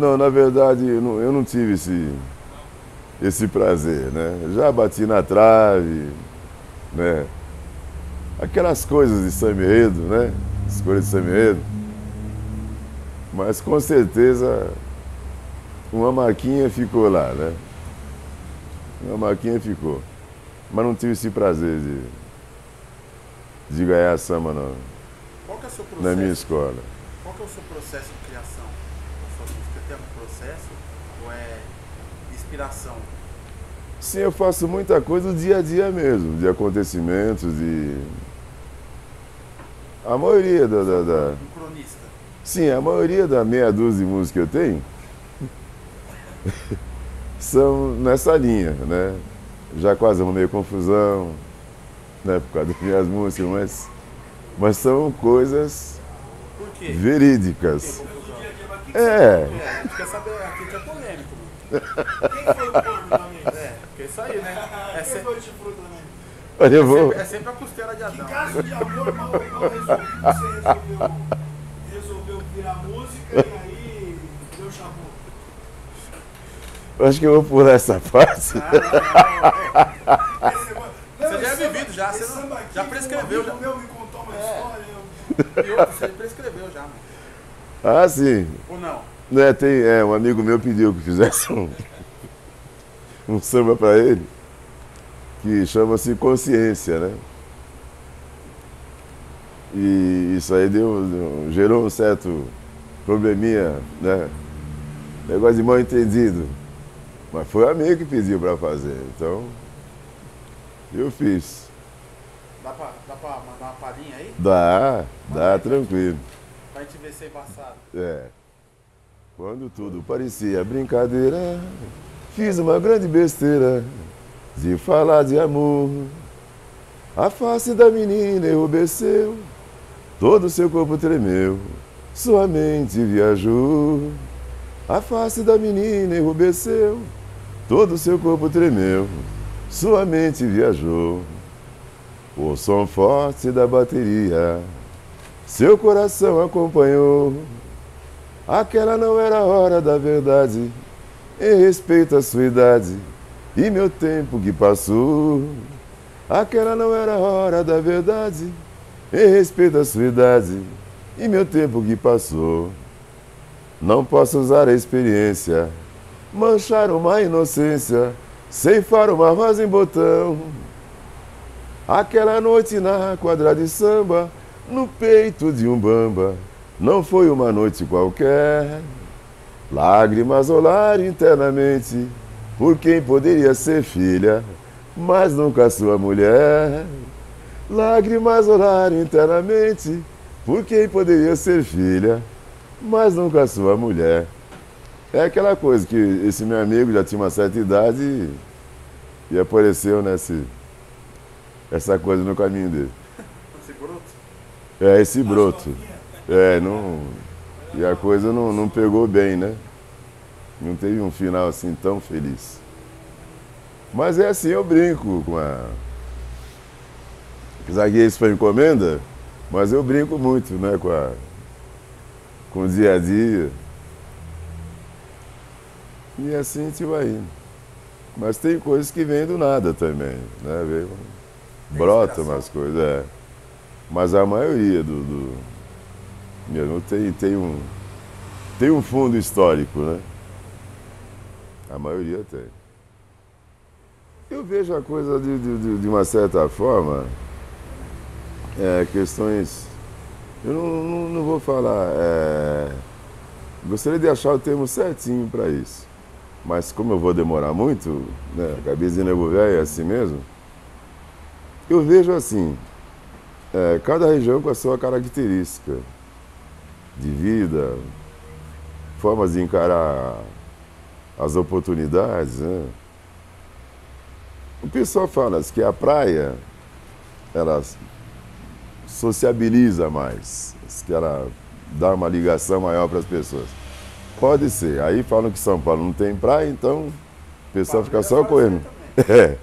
Não, na verdade, eu não, eu não tive esse, esse prazer, né? Já bati na trave, né? Aquelas coisas de samba enredo, né? As coisas de samba enredo. Mas com certeza uma marquinha ficou lá, né? Uma marquinha ficou. Mas não tive esse prazer de, de ganhar samba não, Qual que é o seu processo? na minha escola. Qual é o seu processo de criação? Algum processo ou é inspiração? Sim, eu faço muita coisa do dia a dia mesmo, de acontecimentos, de. A maioria da, da, da- Um cronista. Sim, a maioria da meia dúzia de músicas que eu tenho são nessa linha, né? Já quase arrumei confusão, né, por causa das minhas músicas, mas, mas são coisas Por Confusão. É, É, a gente quer saber, aqui que é polêmico. Quem foi o mente? É, porque isso aí, né? É, Quem se- foi o mente? olha, eu é vou. sempre, é sempre a costela de Que Adão. caso de amor mal, mal resolvido, você resolveu, resolveu virar música e aí deu chabu. Acho que eu vou pular essa parte. Você já é vivido já, você não- já prescreveu, já. O meu me contou uma É. história, eu... E outro, você prescreveu já, mano. Ah, sim. Ou não? Né, tem, é, um amigo meu pediu que fizesse um, um samba para ele, que chama-se Consciência, né? E isso aí deu, deu- gerou um certo probleminha, né? Negócio de mal entendido. Mas foi o amigo que pediu para fazer, então eu fiz. Dá pra mandar uma palhinha aí? Dá, dá tranquilo. Pra gente ver se é embaçado. É. Quando tudo parecia brincadeira, fiz uma grande besteira de falar de amor. A face da menina enrubesceu, todo seu corpo tremeu, sua mente viajou. A face da menina enrubesceu, todo seu corpo tremeu, sua mente viajou. O som forte da bateria seu coração acompanhou. Aquela não era a hora da verdade, em respeito à sua idade e meu tempo que passou. Aquela não era a hora da verdade, em respeito à sua idade e meu tempo que passou. Não posso usar a experiência, manchar uma inocência, ceifar uma rosa em botão. Aquela noite na quadra de samba, no peito de um bamba, não foi uma noite qualquer. Lágrimas rolaram internamente por quem poderia ser filha, mas nunca sua mulher. Lágrimas rolaram internamente por quem poderia ser filha, mas nunca sua mulher. É aquela coisa que esse meu amigo já tinha uma certa idade e, e apareceu nesse, essa coisa no caminho dele. É, esse broto. É, não. E a coisa não, não pegou bem, né? Não teve um final assim tão feliz. Mas é assim, eu brinco com a. Apesar que isso foi encomenda, mas eu brinco muito, né, com a. com o dia a dia. E assim a gente vai indo. Mas tem coisas que vêm do nada também, né? Vem, brota inspiração. umas coisas, é. Mas a maioria do, do mesmo tem, tem um tem um fundo histórico, né? A maioria tem. Eu vejo a coisa de, de, de- uma certa forma, é, questões. Eu não, não, não vou falar. é, gostaria de achar o termo certinho para isso. Mas como eu vou demorar muito, né, a cabeça de nego velho é assim mesmo, eu vejo assim, é, cada região com a sua característica de vida, formas de encarar as oportunidades. Né? O pessoal fala que a praia ela sociabiliza mais, que ela dá uma ligação maior para as pessoas. Pode ser. Aí falam que São Paulo não tem praia, então o pessoal fica só correndo. É,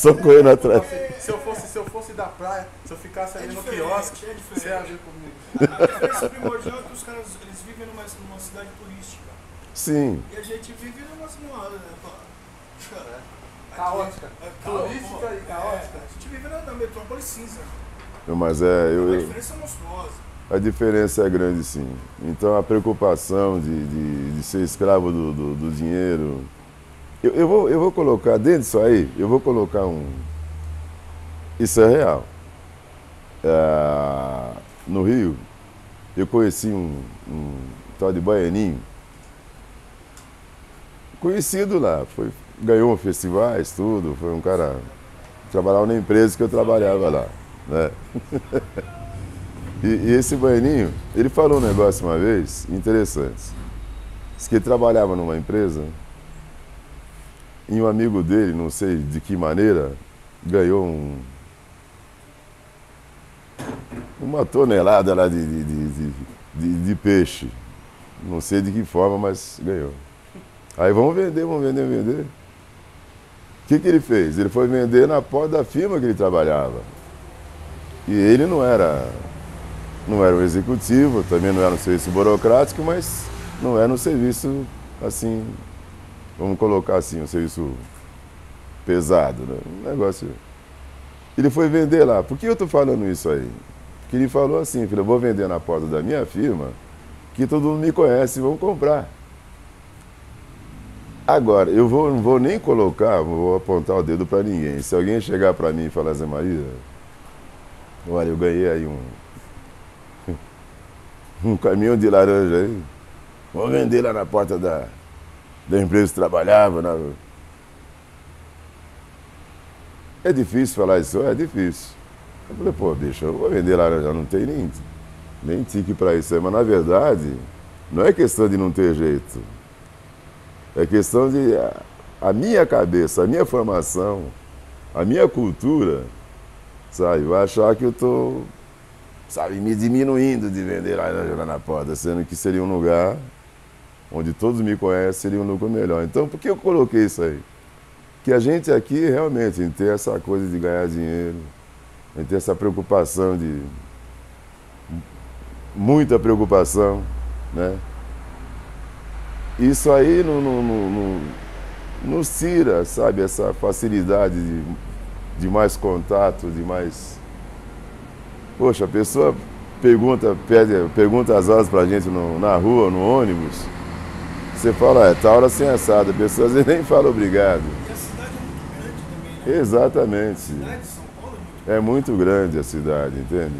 só, correndo atrás. Se eu fosse, se eu fosse da praia, se eu ficasse ali É no quiosque, é você ia ver comigo. A diferença primordial é que os caras eles vivem numa, numa cidade turística. Sim, E a gente vive numa. numa né, pô, Caótica. É, Turística e caótica. é, a gente vive na, na metrópole cinza. mas é. Eu, eu- diferença monstruosa. a diferença é grande, sim. Então a preocupação de, de, de ser escravo do, do, do dinheiro. Eu, eu, vou, eu vou colocar dentro disso aí, eu vou colocar um. Isso é real. Ah, no Rio, eu conheci um, um tal de Baianinho. Conhecido lá, foi, ganhou festivais, tudo, foi um cara. Trabalhava na empresa que eu trabalhava lá. Né? E, e esse baianinho, ele falou um negócio uma vez interessante. Diz que ele trabalhava numa empresa e um amigo dele, não sei de que maneira, ganhou um, uma tonelada lá de, de, de, de- peixe. Não sei de que forma, mas ganhou. Aí vamos vender, vamos vender, vender. O que, que ele fez? Ele foi vender na porta da firma que ele trabalhava. E ele não era não era um executivo, também não era um serviço burocrático, mas não era um serviço assim, vamos colocar assim, um serviço pesado, né? um negócio. Ele foi vender lá. Por que eu estou falando isso aí? Porque ele falou assim, filho, eu vou vender na porta da minha firma, que todo mundo me conhece vão comprar. Agora, eu vou, não vou nem colocar, vou apontar o dedo para ninguém. Se alguém chegar para mim e falar, Zé Maria, olha, eu ganhei aí um, um caminhão de laranja aí. Vou vender lá na porta da, da empresa que trabalhava. Na... É difícil falar isso? É difícil. Eu falei, pô, bicho, eu vou vender laranja, não tem nem, nem tique para isso. Mas na verdade, não é questão de não ter jeito. É questão de a, a minha cabeça, a minha formação, a minha cultura, sabe, vai achar que eu estou sabe, me diminuindo de vender laranja lá na porta, sendo que seria um lugar onde todos me conhecem, seria um lugar melhor. Então, por que eu coloquei isso aí? Que a gente aqui realmente tem ter essa coisa de ganhar dinheiro, a tem essa preocupação de. muita preocupação, né? Isso aí não, não, não, não- nos tira, sabe, essa facilidade de, de mais contato, de mais Poxa, a pessoa pergunta, pede, pergunta as horas pra gente no- na rua, no ônibus. Você fala, é, tá hora sem assado. A pessoa às vezes nem fala obrigado. E a cidade é muito grande também, né? Exatamente. A cidade de São Paulo é muito É muito grande a cidade, entende?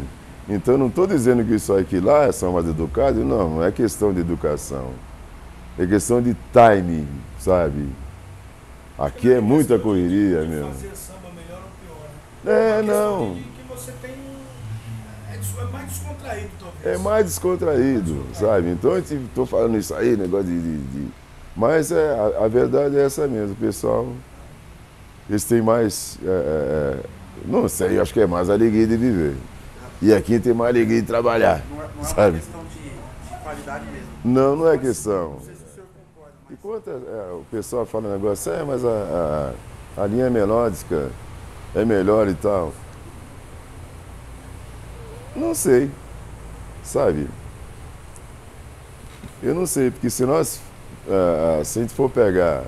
Então não estou dizendo que isso aqui lá são mais educados, não, não é questão de educação. É questão de timing, sabe? Aqui é muita correria mesmo. fazer samba melhor ou pior, né? É, não. que você tem. É, mais descontraído, talvez. É mais descontraído, sabe? Então eu estou falando isso aí, negócio de. de- de- Mas é, a, a verdade é essa mesmo, o pessoal. Eles têm mais. é, é, é, não sei, eu acho que é mais alegria de viver. E aqui tem mais alegria de trabalhar. Não é, não é uma Sabe? questão de, de qualidade mesmo. Não, não é questão. Não sei se o senhor concorda, mas Enquanto é, o pessoal fala um negócio, é, mas a, a, a linha melódica é melhor e tal. Não sei, sabe? Eu não sei, porque se nós, ah, se a gente for pegar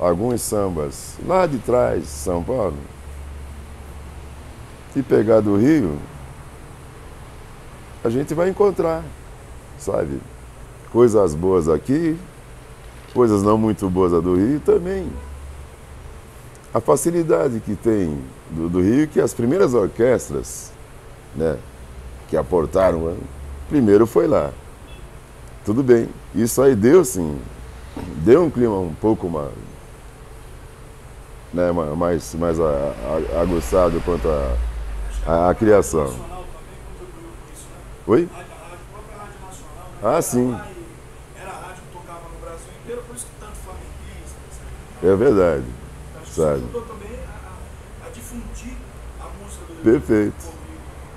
alguns sambas lá de trás, São Paulo, e pegar do Rio, a gente vai encontrar, sabe? Coisas boas aqui, coisas não muito boas do Rio também. A facilidade que tem do, do Rio, que as primeiras orquestras, né, que aportaram, né, primeiro foi lá. Tudo bem, isso aí deu sim, deu um clima um pouco mais, né, ma- mais, mais a- a- aguçado quanto a, a, a criação. Nacional também contribuiu com isso, né? Oi? A, a, a própria Rádio Nacional. né? Ah, sim. lá Era a rádio que tocava no Brasil inteiro, por isso que tanto flamenguista. etc. É verdade. Sabe. ajudou também a, a- a difundir a música do Perfeito. do-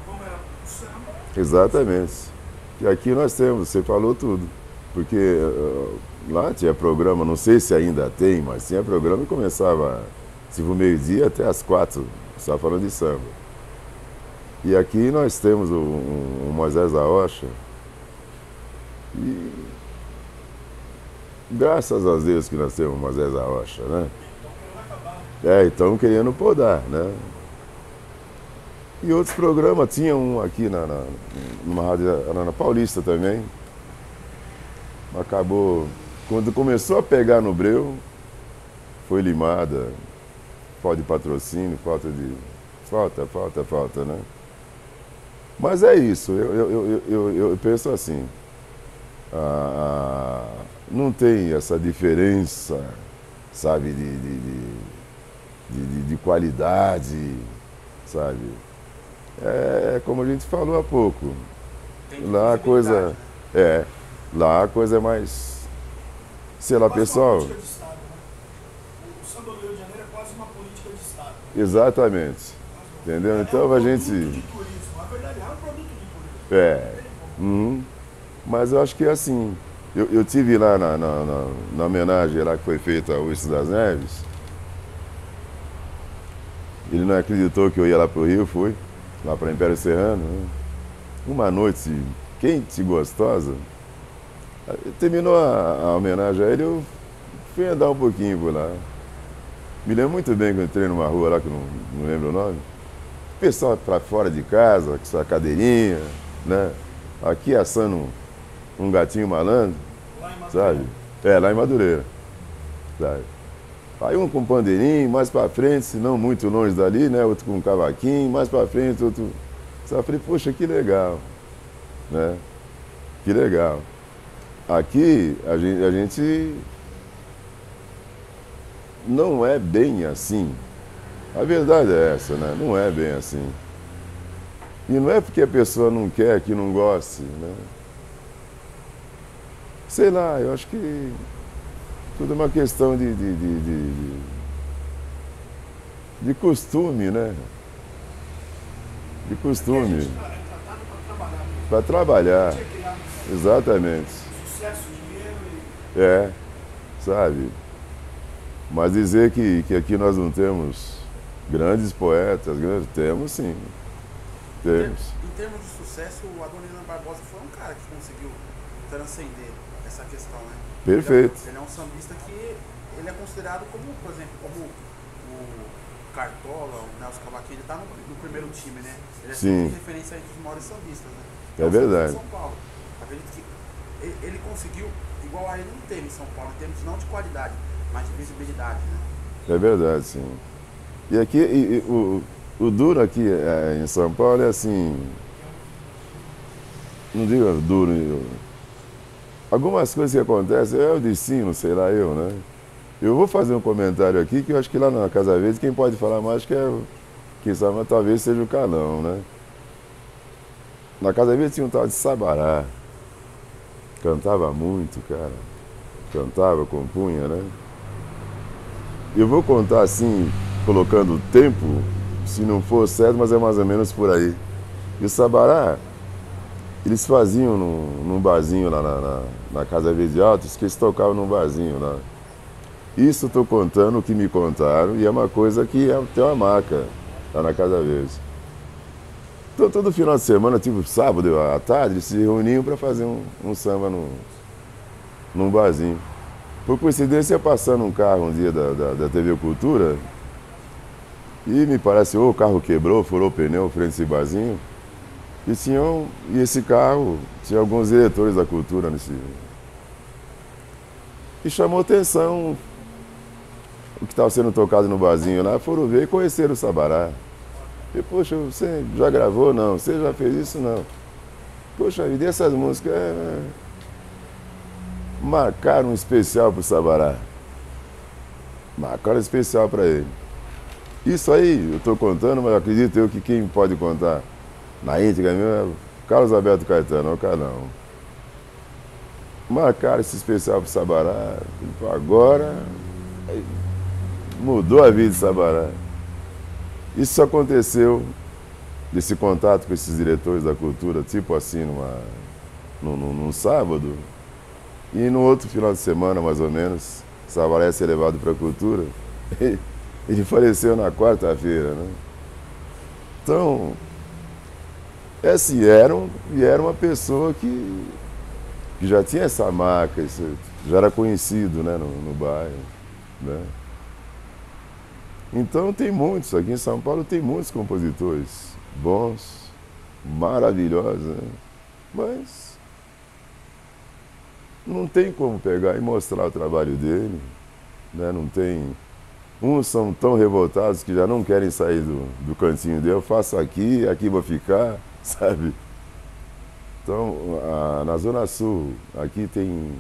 Como era o samba. Exatamente. E aqui nós temos, você falou tudo. Porque eh, lá tinha programa, não sei se ainda tem, mas tinha programa que começava tipo meio-dia até as quatro, só falando de samba. E aqui nós temos o, o- o Moisés. E Graças a Deus que nós temos uma Zé Rocha, né? É, então querendo podar, né? E outros programas, tinha um aqui na, na, numa rádio era na Paulista também. Acabou. Quando começou a pegar no breu, foi limada. Falta de patrocínio, falta de. Falta, falta, falta, né? Mas é isso, eu, eu, eu, eu, penso assim. ah, não tem essa diferença, sabe, de, de- de- de qualidade, sabe? É como a gente falou há pouco. Lá a coisa. É, lá a coisa é mais. Sei lá, pessoal. Uma política de Estado? O samba do Rio de Janeiro quase uma política de Estado. Exatamente. Entendeu? É Então a gente. é. É. Uhum. Mas eu acho que é assim. Eu, eu tive lá na, na, na- na homenagem lá que foi feita ao Wilson das Neves. Ele não acreditou que eu ia lá pro Rio, fui. Lá para Império Serrano. né? Uma noite quente e gostosa. Terminou a, a homenagem a ele, eu fui andar um pouquinho por lá. Me lembro muito bem que eu entrei numa rua lá, que não, não lembro o nome. Pessoal para fora de casa, com sua cadeirinha, né? Aqui assando um, um gatinho malandro, Lá em Madureira. sabe? É, lá em Madureira. Sabe? Aí um com pandeirinho, mais pra frente, se não muito longe dali, né? Outro com cavaquinho, mais pra frente, outro. Eu falei, poxa, que legal. Né? Que legal. Aqui a gente, a gente não é bem assim. A verdade é essa, né? Não é bem assim. E não é porque a pessoa não quer, que não goste, né? Sei lá, eu acho que tudo é uma questão de, de, de, de, de- costume, né? De costume. gente é para trabalhar. criar exatamente. sucesso, dinheiro e É, sabe? Mas dizer que, que aqui nós não temos grandes poetas, grandes, temos sim. Em Temos. Em termos de sucesso, o Adoniran Barbosa foi um cara que conseguiu transcender essa questão, né? Perfeito. Ele é, ele é um sambista que ele é considerado como, por exemplo, como o Cartola, o Nelson Cavaquinho, ele tá no, no primeiro time, né? Ele é Sim. sempre referência entre os maiores sambistas, né? É sambista verdade. de São Paulo. Acredito que ele, ele conseguiu igual a ele não teve em São Paulo, em termos não de qualidade, mas de visibilidade, né? É verdade, sim. E aqui, e- e o, o duro aqui é, em São Paulo é assim. Não digo duro. Eu- algumas coisas que acontecem, é o destino, sei lá eu, né? Eu vou fazer um comentário aqui que eu acho que lá na Casa Verde quem pode falar mais que é. Quem sabe, talvez seja o Calão, né? Na Casa Verde tinha um tal de Sabará. Cantava muito, cara. Cantava, compunha, né? Eu vou contar assim, colocando o tempo, se não for certo, mas é mais ou menos por aí. E o Sabará, eles faziam num, num barzinho lá na, na, na Casa Verde Altos, que eles tocavam num barzinho lá. Isso estou contando o que me contaram, e é uma coisa que é, tem uma marca lá na Casa Verde. Então, todo final de semana, tipo sábado à tarde, eles se reuniam para fazer um, um samba num, num barzinho. Por coincidência, passando um carro um dia da, da, da TV Cultura e me parece, ou o carro quebrou, furou o pneu frente a esse barzinho. E, tinham, e esse carro tinha alguns diretores da cultura nesse. E chamou atenção o que estava sendo tocado no barzinho lá, foram ver e conheceram o Sabará. E, poxa, você já gravou? Não. Você já fez isso? Não. Poxa, e dessas músicas. É... Marcaram um especial pro Sabará. Marcaram um especial para ele. Isso aí eu estou contando, mas acredito eu que quem pode contar na íntegra mesmo é Carlos Alberto Caetano, é o Carlão. Marcaram esse especial pro Sabará. Agora aí, mudou a vida de Sabará. Isso aconteceu desse contato com esses diretores da cultura, tipo assim, numa, num, num, num sábado, e no outro final de semana, mais ou menos, Sabará ia ser levado para a cultura. Ele faleceu na quarta-feira, né? Então, é assim, era, um, era uma pessoa que que já tinha essa marca, já era conhecido né, no, no bairro. Né? Então tem muitos, aqui em São Paulo tem muitos compositores bons, maravilhosos, né? mas não tem como pegar e mostrar o trabalho dele, né? não tem. Uns são tão revoltados que já não querem sair do, do cantinho dele, eu faço aqui, aqui vou ficar, sabe? Então, a, na Zona Sul, aqui tem,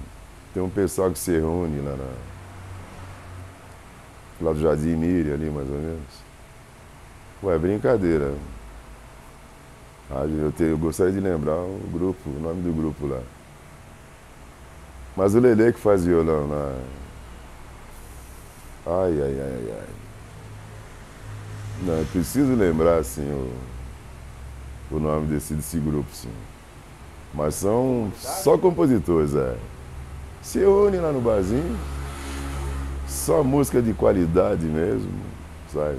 tem um pessoal que se reúne lá na, lá do Jardim Miriam, ali mais ou menos. Ué, brincadeira. Eu, te, eu gostaria de lembrar o grupo, o nome do grupo lá. Mas o Lele que faz violão lá. Ai, ai, ai, ai. Não, eu preciso lembrar, assim, o nome desse, desse grupo, sim. Mas são só compositores, é. Se unem lá no barzinho, só música de qualidade mesmo, sabe?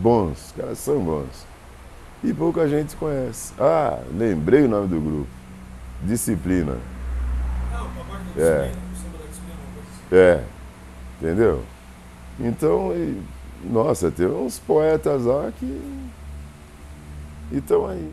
Bons, os caras são bons. E pouca gente conhece. Ah, lembrei o nome do grupo. Disciplina. É. É, entendeu? Então, e- nossa, tem uns poetas lá que. E estão aí.